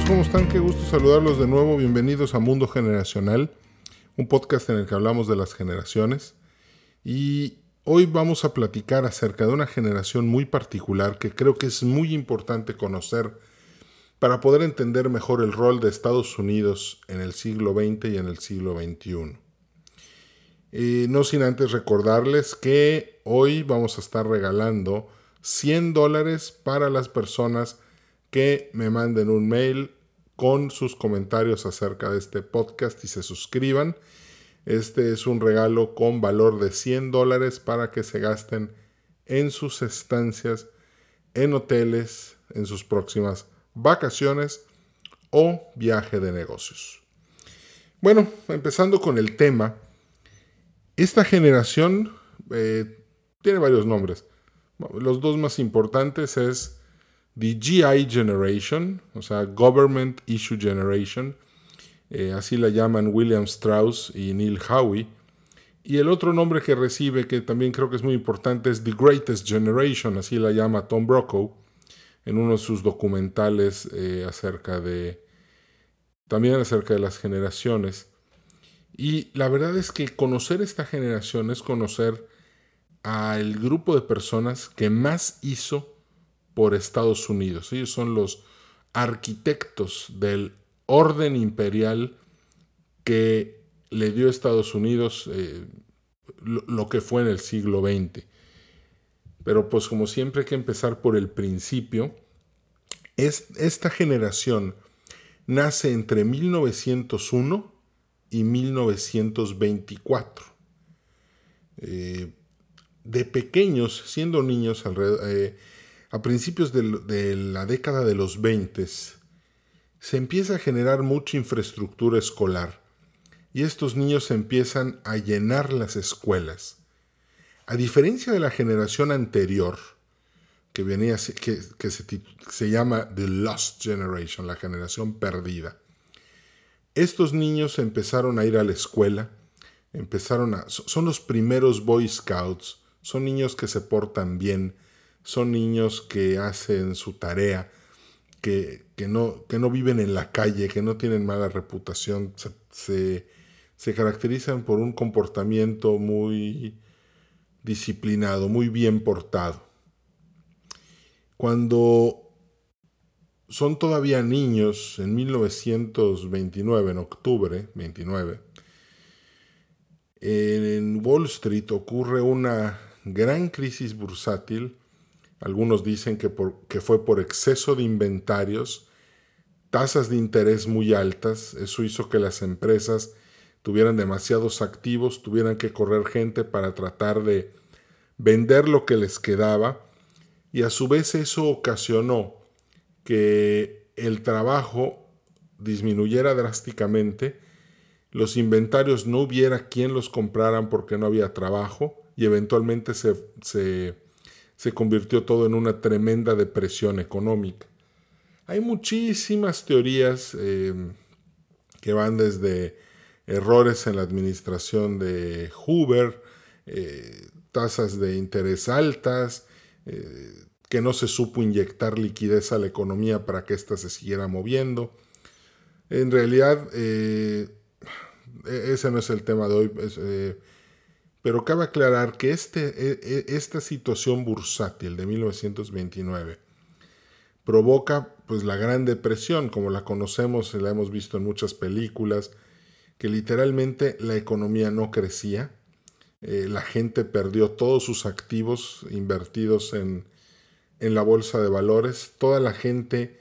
amigos, ¿cómo están? Qué gusto saludarlos de nuevo. Bienvenidos a Mundo Generacional, un podcast en el que hablamos de las generaciones. Y hoy vamos a platicar acerca de una generación muy particular que creo que es muy importante conocer para poder entender mejor el rol de Estados Unidos en el siglo XX y en el siglo XXI. Y no sin antes recordarles que hoy vamos a estar regalando 100 dólares para las personas que me manden un mail con sus comentarios acerca de este podcast y se suscriban. Este es un regalo con valor de 100 dólares para que se gasten en sus estancias, en hoteles, en sus próximas vacaciones o viaje de negocios. Bueno, empezando con el tema, esta generación eh, tiene varios nombres. Los dos más importantes es The GI Generation, o sea, Government Issue Generation, eh, así la llaman William Strauss y Neil Howe. Y el otro nombre que recibe, que también creo que es muy importante, es The Greatest Generation, así la llama Tom Brokaw en uno de sus documentales eh, acerca de, también acerca de las generaciones. Y la verdad es que conocer esta generación es conocer al grupo de personas que más hizo por Estados Unidos. Ellos son los arquitectos del orden imperial que le dio a Estados Unidos eh, lo, que fue en el siglo XX. Pero pues como siempre hay que empezar por el principio. Es, esta generación nace entre 1901 y 1924. Eh, de pequeños, siendo niños, alrededor, eh, a principios de, la década de los 20 se empieza a generar mucha infraestructura escolar y estos niños empiezan a llenar las escuelas. A diferencia de la generación anterior, que, venía, que, que se, se llama The Lost Generation, la generación perdida, estos niños empezaron a ir a la escuela, empezaron a... son los primeros Boy Scouts, son niños que se portan bien, son niños que hacen su tarea, que, no, que no viven en la calle, que no tienen mala reputación, se, se caracterizan por un comportamiento muy disciplinado, muy bien portado. Cuando son todavía niños, en 1929, en octubre 29, en Wall Street ocurre una gran crisis bursátil algunos dicen que, fue por exceso de inventarios, tasas de interés muy altas, eso hizo que las empresas tuvieran demasiados activos, tuvieran que correr gente para tratar de vender lo que les quedaba. Y a su vez eso ocasionó que el trabajo disminuyera drásticamente, los inventarios no hubiera quien los compraran porque no había trabajo y eventualmente se, se se convirtió todo en una tremenda depresión económica. Hay muchísimas teorías eh, que van desde errores en la administración de Hoover, eh, tasas de interés altas, eh, que no se supo inyectar liquidez a la economía para que ésta se siguiera moviendo. En realidad, e-, ese no es el tema de hoy. Pero cabe aclarar que este, e, e, esta situación bursátil de 1929 provoca pues, la Gran Depresión, como la conocemos y la hemos visto en muchas películas, que literalmente la economía no crecía, eh, la gente perdió todos sus activos invertidos en, la bolsa de valores, toda la gente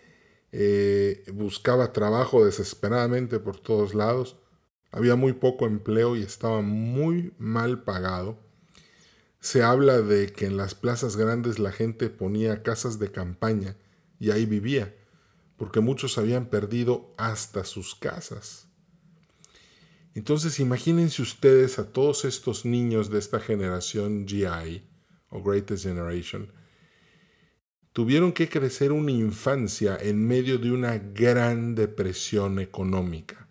eh, buscaba trabajo desesperadamente por todos lados, había muy poco empleo y estaba muy mal pagado. Se habla de que en las plazas grandes la gente ponía casas de campaña y ahí vivía, porque muchos habían perdido hasta sus casas. Entonces imagínense ustedes a todos estos niños de esta generación GI o Greatest Generation. Tuvieron que crecer una infancia en medio de una gran depresión económica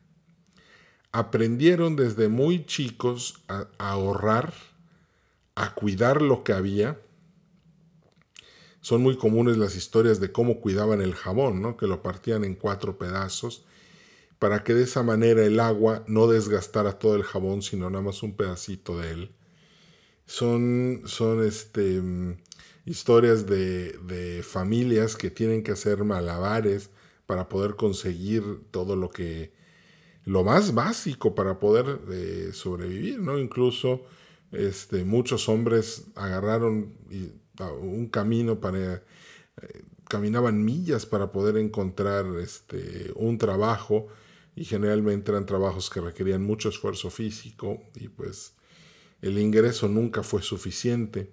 aprendieron desde muy chicos a, ahorrar, a cuidar lo que había. son muy comunes las historias de cómo cuidaban el jabón, ¿no? que lo partían en cuatro pedazos para que de esa manera el agua no desgastara todo el jabón, sino nada más un pedacito de él. Son, son este, historias de, de familias que tienen que hacer malabares para poder conseguir todo lo que, lo más básico para poder eh, sobrevivir, ¿no? Incluso este, muchos hombres agarraron un camino para, eh, caminaban millas para poder encontrar este, un trabajo y generalmente eran trabajos que requerían mucho esfuerzo físico y pues el ingreso nunca fue suficiente.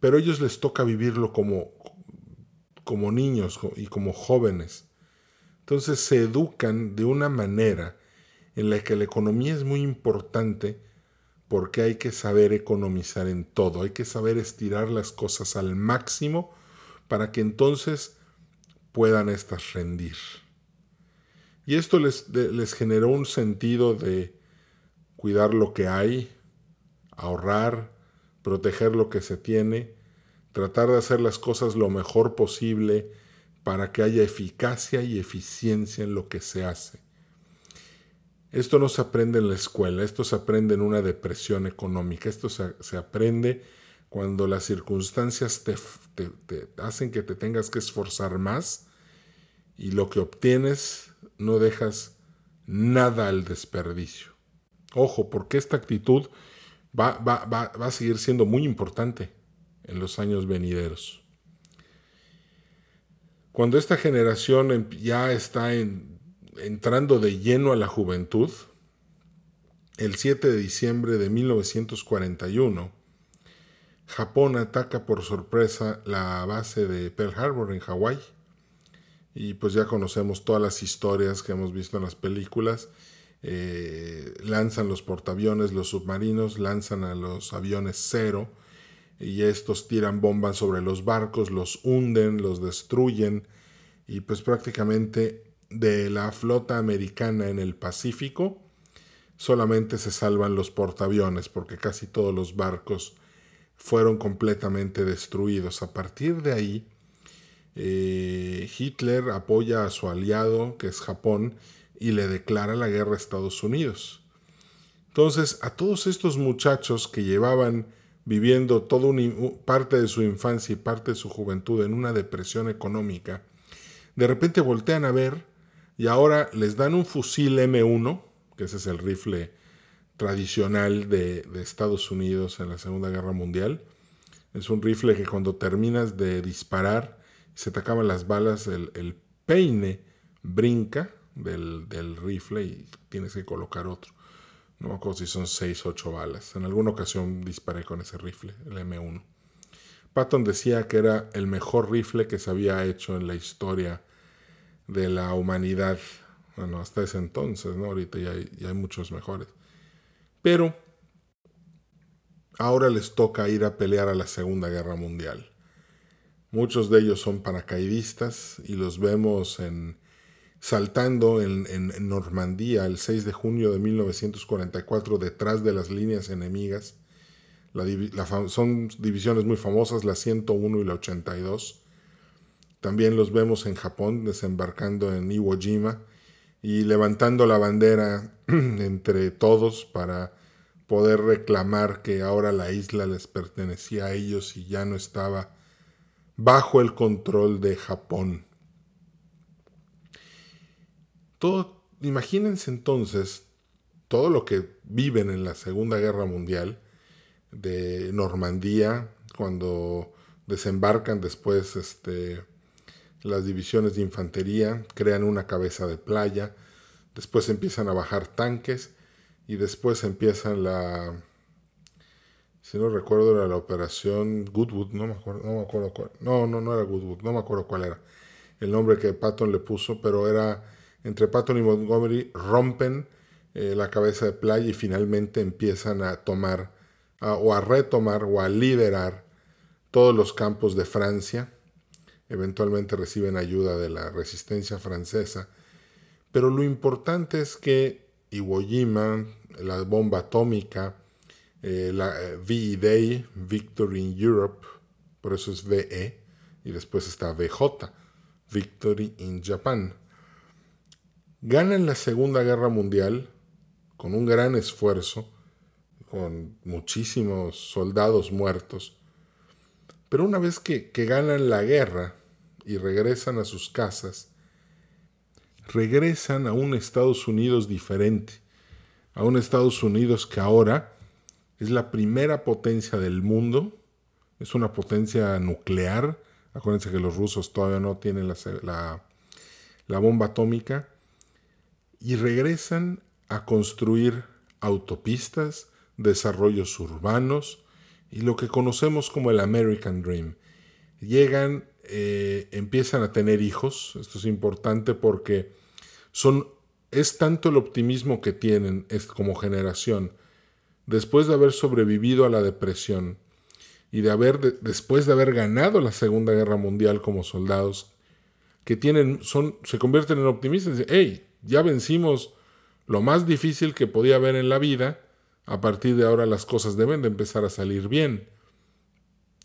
Pero a ellos les toca vivirlo como, como niños y como jóvenes. Entonces se educan de una manera en la que la economía es muy importante porque hay que saber economizar en todo, hay que saber estirar las cosas al máximo para que entonces puedan estas rendir. Y esto les, les generó un sentido de cuidar lo que hay, ahorrar, proteger lo que se tiene, tratar de hacer las cosas lo mejor posible para que haya eficacia y eficiencia en lo que se hace. Esto no se aprende en la escuela, esto se aprende en una depresión económica, esto se, aprende cuando las circunstancias te, hacen que te tengas que esforzar más y lo que obtienes no dejas nada al desperdicio. Ojo, porque esta actitud va, va, a seguir siendo muy importante en los años venideros. Cuando esta generación em, ya está entrando de lleno a la juventud, el 7 de diciembre de 1941, Japón ataca por sorpresa la base de Pearl Harbor en Hawái. Y pues ya conocemos todas las historias que hemos visto en las películas. Eh, lanzan los portaaviones, los submarinos, lanzan a los aviones cero y estos tiran bombas sobre los barcos, los hunden, los destruyen y pues prácticamente de la flota americana en el Pacífico solamente se salvan los portaaviones porque casi todos los barcos fueron completamente destruidos. A partir de ahí, eh, Hitler apoya a su aliado, que es Japón, y le declara la guerra a Estados Unidos. Entonces, a todos estos muchachos que llevaban viviendo toda parte de su infancia y parte de su juventud en una depresión económica, de repente voltean a ver y ahora les dan un fusil M1, que ese es el rifle tradicional de, Estados Unidos en la Segunda Guerra Mundial. Es un rifle que cuando terminas de disparar, se te acaban las balas, el, peine brinca del, del, rifle y tienes que colocar otro. No me acuerdo si son 6 o 8 balas. En alguna ocasión disparé con ese rifle, el M1. Patton decía que era el mejor rifle que se había hecho en la historia de la humanidad. Bueno, hasta ese entonces, ¿no? Ahorita ya hay, ya hay muchos mejores. Pero ahora les toca ir a pelear a la Segunda Guerra Mundial. Muchos de ellos son paracaidistas y los vemos en, saltando en, Normandía el 6 de junio de 1944 detrás de las líneas enemigas. son divisiones muy famosas, la 101 y la 82. También los vemos en Japón desembarcando en Iwo Jima y levantando la bandera entre todos para poder reclamar que ahora la isla les pertenecía a ellos y ya no estaba bajo el control de Japón. Todo, imagínense entonces todo lo que viven en la Segunda Guerra Mundial de Normandía, cuando desembarcan después este, las divisiones de infantería, crean una cabeza de playa, después empiezan a bajar tanques y después empiezan la, si no recuerdo era la operación Goodwood, no me acuerdo, no me acuerdo cuál, no, no, no era Goodwood, no me acuerdo cuál era el nombre que Patton le puso, pero era entre Patton y Montgomery rompen eh, la cabeza de playa y finalmente empiezan a tomar o a retomar o a liberar todos los campos de Francia. Eventualmente reciben ayuda de la resistencia francesa. Pero lo importante es que Iwo Jima, la bomba atómica, eh, la VE Day, Victory in Europe, por eso es VE, y después está VJ, Victory in Japan. Ganan la Segunda Guerra Mundial con un gran esfuerzo, con muchísimos soldados muertos. Pero una vez que, que ganan la guerra y regresan a sus casas, regresan a un Estados Unidos diferente, a un Estados Unidos que ahora es la primera potencia del mundo, es una potencia nuclear, acuérdense que los rusos todavía no tienen la, la bomba atómica, y regresan a construir autopistas, desarrollos urbanos y lo que conocemos como el American Dream. Llegan, eh, empiezan a tener hijos, esto es importante porque son, es tanto el optimismo que tienen como generación, después de haber sobrevivido a la depresión y de haber, después de haber ganado la Segunda Guerra Mundial como soldados, que tienen, son, se convierten en optimistas. Hey, ya vencimos lo más difícil que podía haber en la vida, a partir de ahora las cosas deben de empezar a salir bien.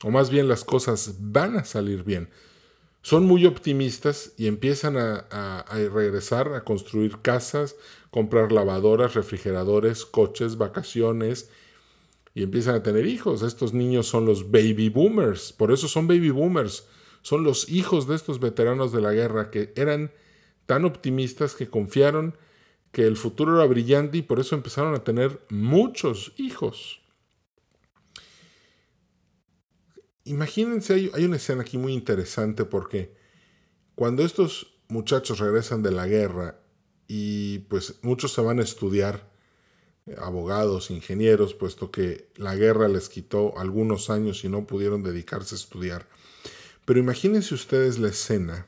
O más bien las cosas van a salir bien. Son muy optimistas y empiezan a, regresar a construir casas, comprar lavadoras, refrigeradores, coches, vacaciones y empiezan a tener hijos. Estos niños son los baby boomers, por eso son baby boomers. Son los hijos de estos veteranos de la guerra que eran tan optimistas que confiaron que el futuro era brillante y por eso empezaron a tener muchos hijos. Imagínense, hay, una escena aquí muy interesante porque cuando estos muchachos regresan de la guerra y pues muchos se van a estudiar, eh, abogados, ingenieros, puesto que la guerra les quitó algunos años y no pudieron dedicarse a estudiar. Pero imagínense ustedes la escena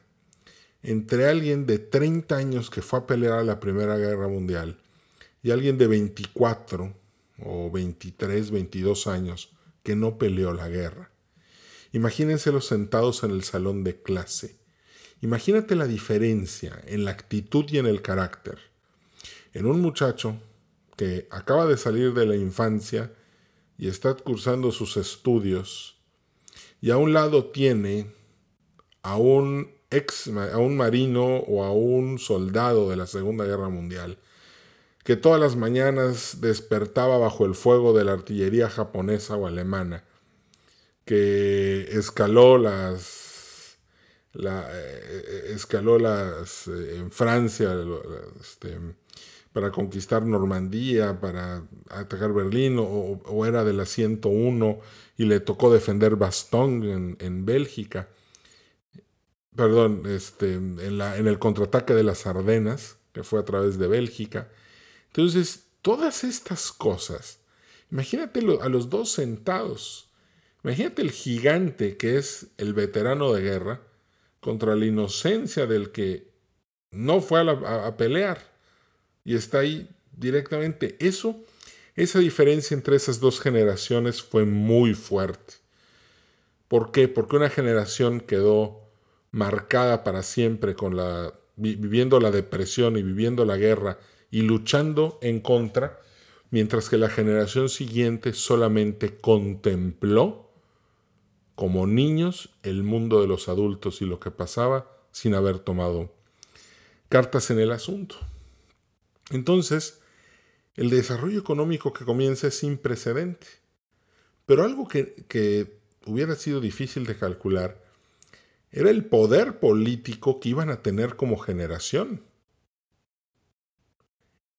entre alguien de 30 años que fue a pelear a la Primera Guerra Mundial y alguien de 24 o 23, 22 años que no peleó la guerra. Imagínense los sentados en el salón de clase. Imagínate la diferencia en la actitud y en el carácter. En un muchacho que acaba de salir de la infancia y está cursando sus estudios y a un lado tiene a un a un marino o a un soldado de la Segunda Guerra Mundial, que todas las mañanas despertaba bajo el fuego de la artillería japonesa o alemana, que escaló las, eh, escaló las eh, en Francia este, para conquistar Normandía, para atacar Berlín, o, era de la 101 y le tocó defender Bastogne en, en Bélgica perdón, este, en, el contraataque de las Ardenas, que fue a través de Bélgica. Entonces, todas estas cosas, imagínate a los dos sentados, imagínate el gigante que es el veterano de guerra contra la inocencia del que no fue a, a pelear y está ahí directamente. Eso, esa diferencia entre esas dos generaciones fue muy fuerte. ¿Por qué? Porque una generación quedó marcada para siempre con la viviendo la depresión y viviendo la guerra y luchando en contra, mientras que la generación siguiente solamente contempló como niños el mundo de los adultos y lo que pasaba sin haber tomado cartas en el asunto. Entonces, el desarrollo económico que comienza es sin precedente. Pero algo que, que hubiera sido difícil de calcular era el poder político que iban a tener como generación.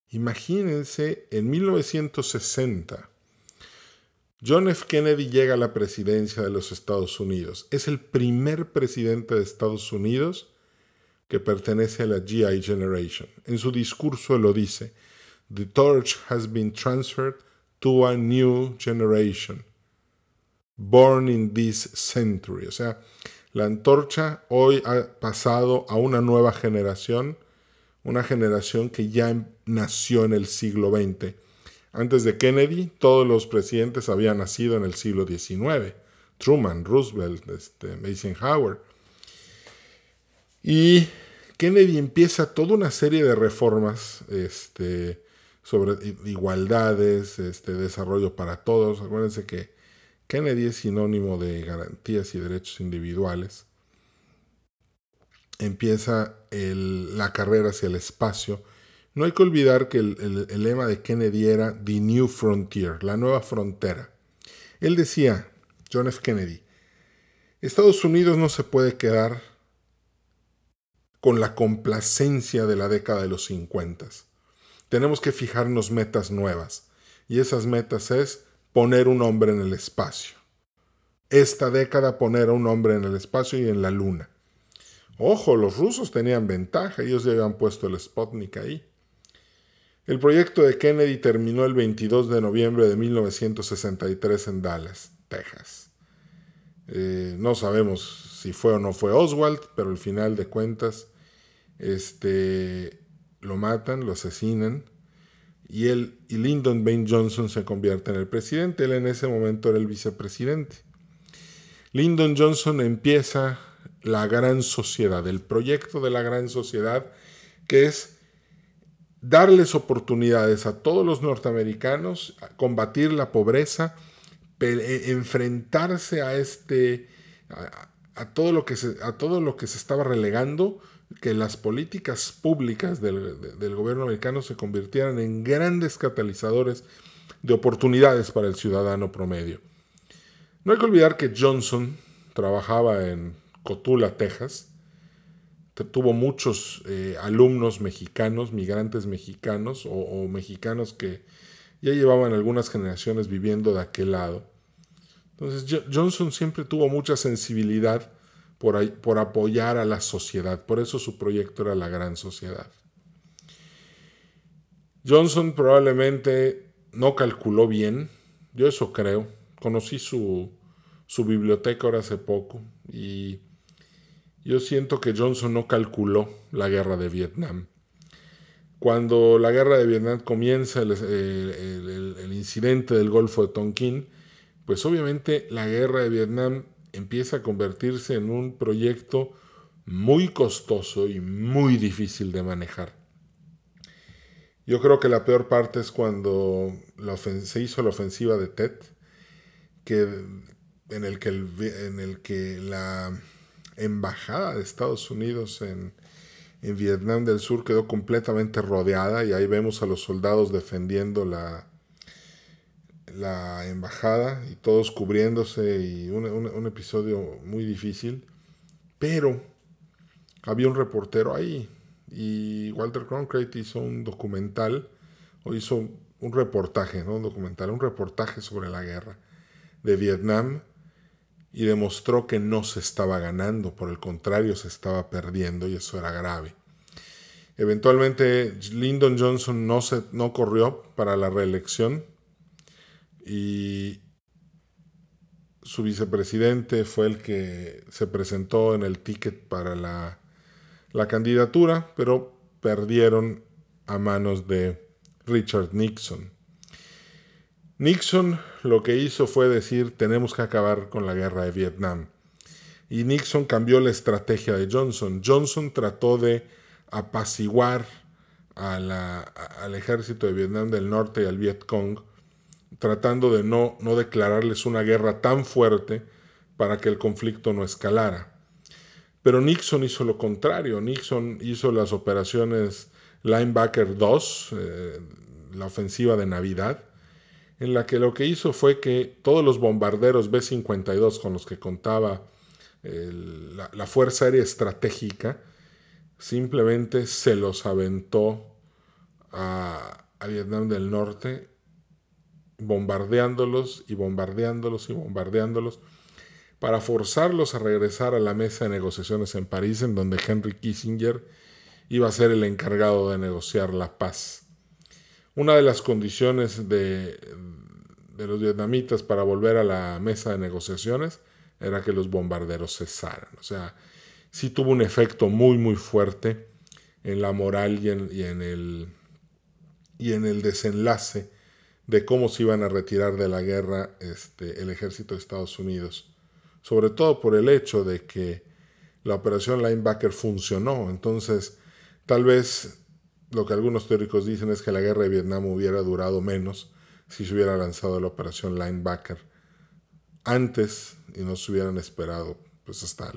Imagínense, en 1960, John F. Kennedy llega a la presidencia de los Estados Unidos. Es el primer presidente de Estados Unidos que pertenece a la GI Generation. En su discurso lo dice, The torch has been transferred to a new generation, born in this century. O sea, la antorcha hoy ha pasado a una nueva generación, una generación que ya nació en el siglo XX. Antes de Kennedy, todos los presidentes habían nacido en el siglo XIX. Truman, Roosevelt, este, Eisenhower. Y Kennedy empieza toda una serie de reformas este, sobre igualdades, este, desarrollo para todos. Acuérdense que Kennedy es sinónimo de garantías y derechos individuales. empieza la carrera hacia el espacio. No hay que olvidar que el, el lema de Kennedy era The New Frontier, la nueva frontera. Él decía, John F. Kennedy, Estados Unidos no se puede quedar con la complacencia de la década de los 50. Tenemos que fijarnos metas nuevas. Y esas metas es poner un hombre en el espacio. Esta década poner a un hombre en el espacio y en la luna. Ojo, los rusos tenían ventaja, ellos ya habían puesto el Sputnik ahí. El proyecto de Kennedy terminó el 22 de noviembre de 1963 en Dallas, Texas. Eh, no sabemos si fue o no fue Oswald, pero al final de cuentas este, lo matan, lo asesinan y él y Lyndon Baines Johnson se convierten en el presidente. Él en ese momento era el vicepresidente. Lyndon Johnson empieza la gran sociedad, el proyecto de la gran sociedad, que es darles oportunidades a todos los norteamericanos, a combatir la pobreza, e, enfrentarse a este a, todo lo que a todo lo que se estaba relegando que las políticas públicas del, gobierno americano se convirtieran en grandes catalizadores de oportunidades para el ciudadano promedio. No hay que olvidar que Johnson trabajaba en Cotula, Texas. Tuvo muchos eh, alumnos mexicanos, migrantes mexicanos o mexicanos que ya llevaban algunas generaciones viviendo de aquel lado. Entonces Johnson siempre tuvo mucha sensibilidad por, apoyar a la sociedad. Por eso su proyecto era la gran sociedad. Johnson probablemente no calculó bien, yo eso creo. Conocí su, su biblioteca ahora hace poco y yo siento que Johnson no calculó la guerra de Vietnam. Cuando la guerra de Vietnam comienza, el, el incidente del Golfo de Tonkin, pues obviamente la guerra de Vietnam empieza a convertirse en un proyecto muy costoso y muy difícil de manejar. Yo creo que la peor parte es cuando se hizo la ofensiva de Tet, que, en, el que en el que la embajada de Estados Unidos en, en Vietnam del Sur quedó completamente rodeada y ahí vemos a los soldados defendiendo la, la embajada y todos cubriéndose y un, episodio muy difícil. Pero había un reportero ahí y Walter Cronkite hizo un documental o hizo un reportaje, no un documental, un reportaje sobre la guerra de Vietnam y demostró que no se estaba ganando, por el contrario se estaba perdiendo y eso era grave. Eventualmente Lyndon Johnson no, se, no corrió para la reelección, y su vicepresidente fue el que se presentó en el ticket para la, candidatura, pero perdieron a manos de Richard Nixon. Nixon lo que hizo fue decir tenemos que acabar con la guerra de Vietnam. Y Nixon cambió la estrategia de Johnson. Johnson trató de apaciguar al ejército de Vietnam del Norte y al Vietcong tratando de no, no declararles una guerra tan fuerte para que el conflicto no escalara. Pero Nixon hizo lo contrario. Nixon hizo las operaciones Linebacker 2, eh, la ofensiva de Navidad, en la que lo que hizo fue que todos los bombarderos B-52 con los que contaba la, Fuerza Aérea Estratégica, simplemente se los aventó a Vietnam del Norte bombardeándolos y bombardeándolos y bombardeándolos para forzarlos a regresar a la mesa de negociaciones en París, en donde Henry Kissinger iba a ser el encargado de negociar la paz. Una de las condiciones de, de los vietnamitas para volver a la mesa de negociaciones era que los bombarderos cesaran. O sea, sí tuvo un efecto muy, muy fuerte en la moral y en, y en el, y en el desenlace de cómo se iban a retirar de la guerra este, el ejército de Estados Unidos. Sobre todo por el hecho de que la operación Linebacker funcionó. Entonces, tal vez lo que algunos teóricos dicen es que la guerra de Vietnam hubiera durado menos si se hubiera lanzado la operación Linebacker antes y no se hubieran esperado pues hasta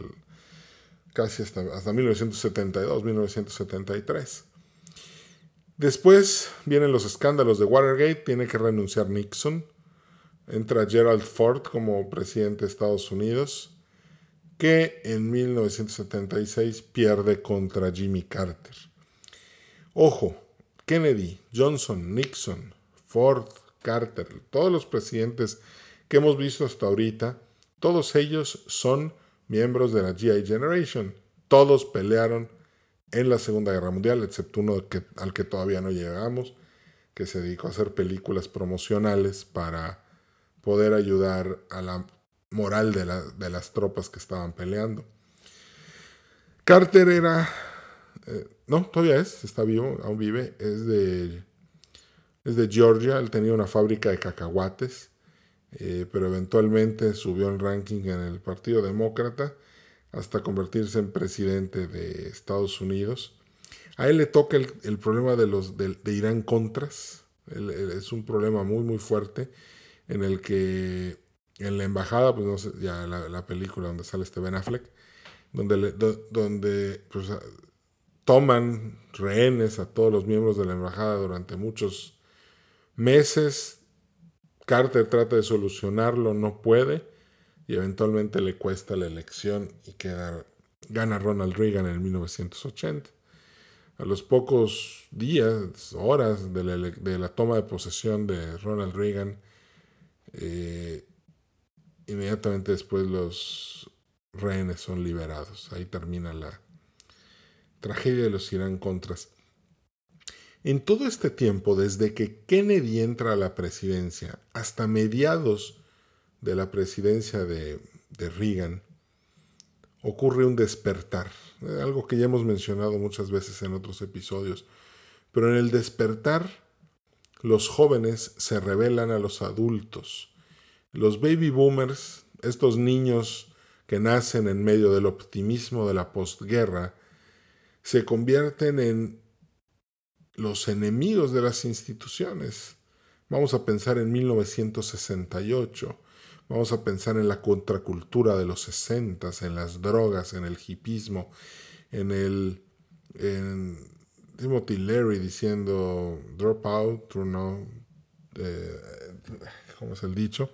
casi hasta, hasta 1972, 1973. Después vienen los escándalos de Watergate, tiene que renunciar Nixon, entra Gerald Ford como presidente de Estados Unidos, que en 1976 pierde contra Jimmy Carter. Ojo, Kennedy, Johnson, Nixon, Ford, Carter, todos los presidentes que hemos visto hasta ahorita, todos ellos son miembros de la GI Generation. Todos pelearon en la Segunda Guerra Mundial, excepto uno al que todavía no llegamos, que se dedicó a hacer películas promocionales para poder ayudar a la moral de, las tropas que estaban peleando. Carter era, eh, no, todavía es, está vivo, aún vive, es de, es de Georgia, él tenía una fábrica de cacahuates, eh, pero eventualmente subió el ranking en el Partido Demócrata hasta convertirse en presidente de Estados Unidos. A él le toca el, problema de, los, de, Irán Contras. es un problema muy, muy fuerte en el que en la embajada, pues no sé, ya la, película donde sale este Ben Affleck, donde, donde pues, toman rehenes a todos los miembros de la embajada durante muchos meses. Carter trata de solucionarlo, no puede y eventualmente le cuesta la elección y queda, gana Ronald Reagan en 1980. A los pocos días, horas de la, toma de posesión de Ronald Reagan, eh, inmediatamente después los rehenes son liberados. Ahí termina la tragedia de los Irán Contras. En todo este tiempo, desde que Kennedy entra a la presidencia hasta mediados de la presidencia de, Reagan, ocurre un despertar, algo que ya hemos mencionado muchas veces en otros episodios, pero en el despertar los jóvenes se revelan a los adultos. Los baby boomers, estos niños que nacen en medio del optimismo de la postguerra, se convierten en los enemigos de las instituciones. Vamos a pensar en 1968, Vamos a pensar en la contracultura de los sesentas, en las drogas, en el hipismo, en el en Timothy Leary diciendo drop out, no, eh, ¿cómo es el dicho?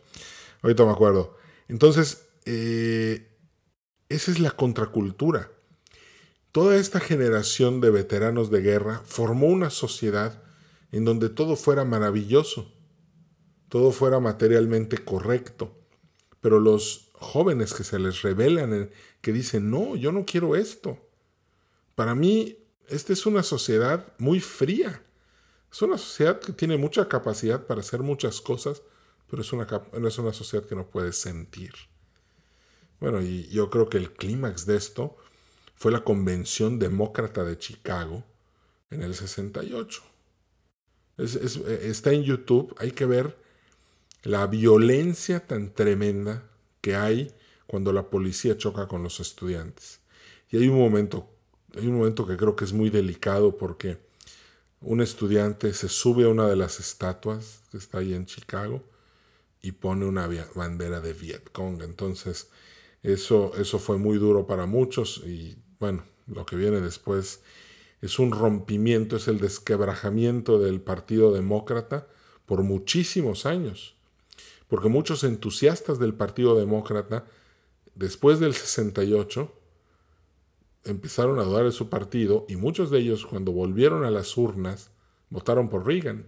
Ahorita me acuerdo. Entonces, eh, esa es la contracultura. Toda esta generación de veteranos de guerra formó una sociedad en donde todo fuera maravilloso, todo fuera materialmente correcto pero los jóvenes que se les revelan, que dicen, no, yo no quiero esto. Para mí, esta es una sociedad muy fría. Es una sociedad que tiene mucha capacidad para hacer muchas cosas, pero es una, es una sociedad que no puede sentir. Bueno, y yo creo que el clímax de esto fue la Convención Demócrata de Chicago en el 68. está en YouTube, hay que ver la violencia tan tremenda que hay cuando la policía choca con los estudiantes. Y hay un momento, hay un momento que creo que es muy delicado porque un estudiante se sube a una de las estatuas que está ahí en Chicago y pone una bandera de Vietcong. Entonces, eso, eso fue muy duro para muchos y bueno, lo que viene después es un rompimiento, es el desquebrajamiento del Partido Demócrata por muchísimos años porque muchos entusiastas del Partido Demócrata, después del 68, empezaron a dudar de su partido y muchos de ellos cuando volvieron a las urnas votaron por Reagan.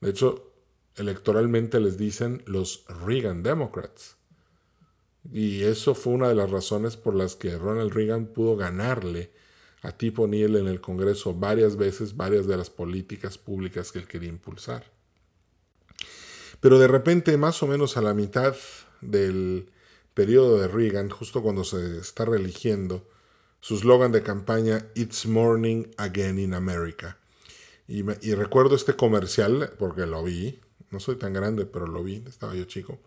De hecho, electoralmente les dicen los Reagan Democrats. Y eso fue una de las razones por las que Ronald Reagan pudo ganarle a Tip O'Neill en el Congreso varias veces varias de las políticas públicas que él quería impulsar. Pero de repente, más o menos a la mitad del periodo de Reagan, justo cuando se está reeligiendo, su eslogan de campaña, It's Morning Again in America. Y, recuerdo este comercial, porque lo vi, no soy tan grande, pero lo vi, estaba yo chico,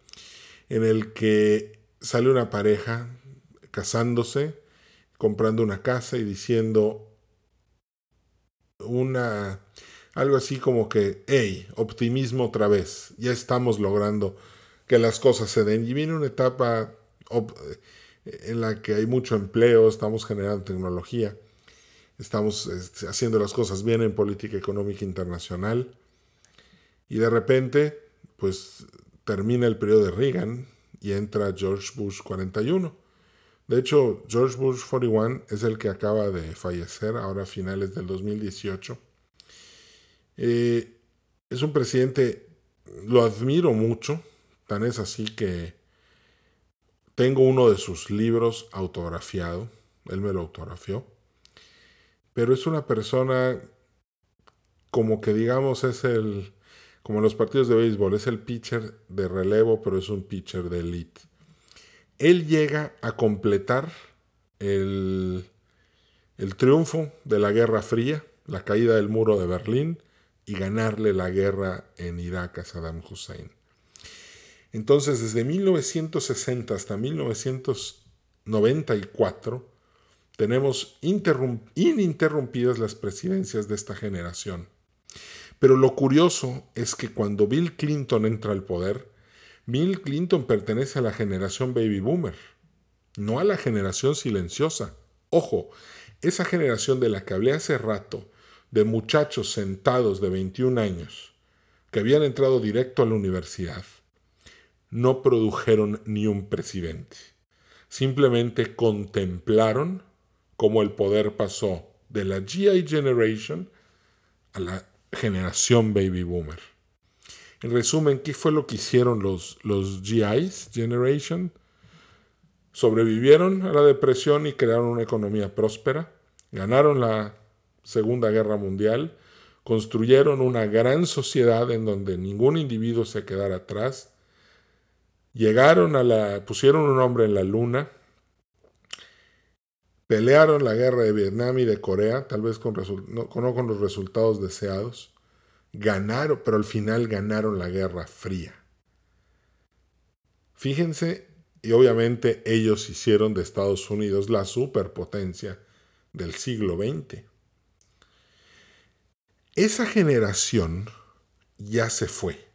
en el que sale una pareja casándose, comprando una casa y diciendo una algo así como que, hey, optimismo otra vez, ya estamos logrando que las cosas se den. Y viene una etapa en la que hay mucho empleo, estamos generando tecnología, estamos este, haciendo las cosas bien en política económica internacional. Y de repente, pues termina el periodo de Reagan y entra George Bush 41. De hecho, George Bush 41 es el que acaba de fallecer ahora a finales del 2018. Eh, es un presidente, lo admiro mucho, tan es así que tengo uno de sus libros autografiado, él me lo autografió, pero es una persona como que digamos es el, como en los partidos de béisbol, es el pitcher de relevo, pero es un pitcher de elite. Él llega a completar el, el triunfo de la Guerra Fría, la caída del muro de Berlín y ganarle la guerra en Irak a Saddam Hussein. Entonces, desde 1960 hasta 1994, tenemos ininterrumpidas las presidencias de esta generación. Pero lo curioso es que cuando Bill Clinton entra al poder, Bill Clinton pertenece a la generación baby boomer, no a la generación silenciosa. Ojo, esa generación de la que hablé hace rato, de muchachos sentados de 21 años, que habían entrado directo a la universidad, no produjeron ni un presidente. Simplemente contemplaron cómo el poder pasó de la GI Generation a la generación baby boomer. En resumen, ¿qué fue lo que hicieron los, los GIs Generation? Sobrevivieron a la depresión y crearon una economía próspera, ganaron la Segunda Guerra Mundial, construyeron una gran sociedad en donde ningún individuo se quedara atrás, llegaron a la, pusieron un hombre en la luna, pelearon la guerra de Vietnam y de Corea, tal vez con, no, con los resultados deseados, ganaron, pero al final ganaron la guerra fría. Fíjense, y obviamente ellos hicieron de Estados Unidos la superpotencia del siglo XX. Esa generación ya se fue.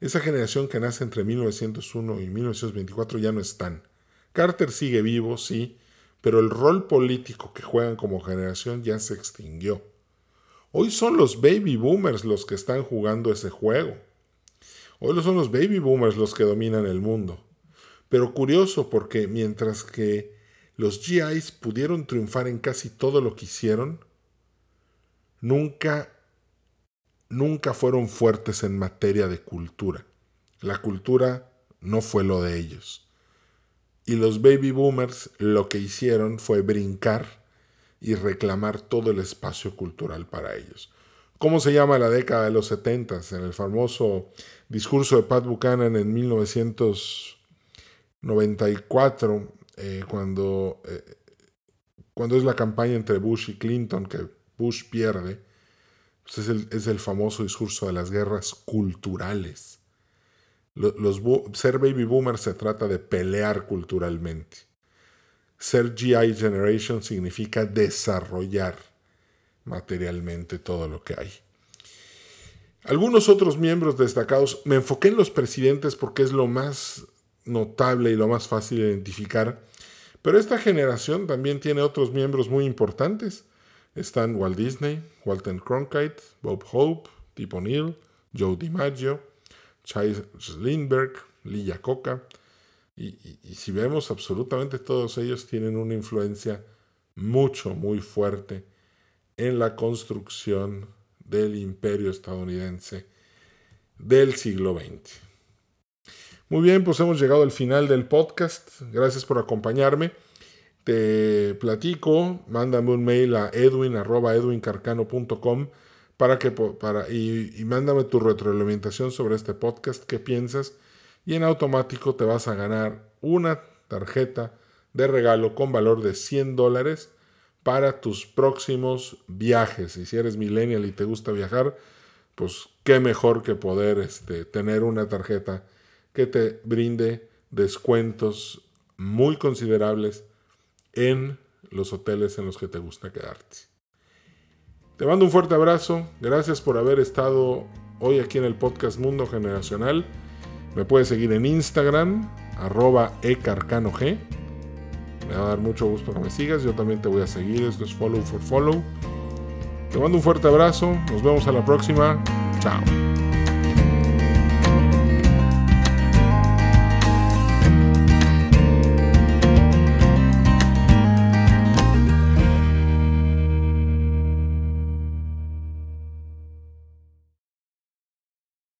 Esa generación que nace entre 1901 y 1924 ya no están. Carter sigue vivo, sí, pero el rol político que juegan como generación ya se extinguió. Hoy son los baby boomers los que están jugando ese juego. Hoy son los baby boomers los que dominan el mundo. Pero curioso porque mientras que los GIs pudieron triunfar en casi todo lo que hicieron, nunca, nunca fueron fuertes en materia de cultura. La cultura no fue lo de ellos. Y los baby boomers lo que hicieron fue brincar y reclamar todo el espacio cultural para ellos. ¿Cómo se llama la década de los 70? En el famoso discurso de Pat Buchanan en 1994, eh, cuando, eh, cuando es la campaña entre Bush y Clinton, que Bush pierde, pues es, el, famoso discurso de las guerras culturales. Los, ser baby boomer se trata de pelear culturalmente. Ser GI Generation significa desarrollar materialmente todo lo que hay. Algunos otros miembros destacados, me enfoqué en los presidentes porque es lo más notable y lo más fácil de identificar, pero esta generación también tiene otros miembros muy importantes. Están Walt Disney, Walter Cronkite, Bob Hope, Tip O'Neill, Joe DiMaggio, Chase Lindbergh, Lee Iacocca. Y, y, si vemos, absolutamente todos ellos tienen una influencia mucho, muy fuerte en la construcción del imperio estadounidense del siglo XX. Muy bien, pues hemos llegado al final del podcast. Gracias por acompañarme te platico, mándame un mail a edwin.edwincarcano.com para que, para, y, y, mándame tu retroalimentación sobre este podcast, qué piensas, y en automático te vas a ganar una tarjeta de regalo con valor de 100 dólares para tus próximos viajes. Y si eres millennial y te gusta viajar, pues qué mejor que poder este, tener una tarjeta que te brinde descuentos muy considerables en los hoteles en los que te gusta quedarte. Te mando un fuerte abrazo, gracias por haber estado hoy aquí en el podcast Mundo Generacional. Me puedes seguir en Instagram, arroba ecarcanog, Me va a dar mucho gusto que me sigas. Yo también te voy a seguir. Esto es Follow for Follow. Te mando un fuerte abrazo. Nos vemos a la próxima. Chao.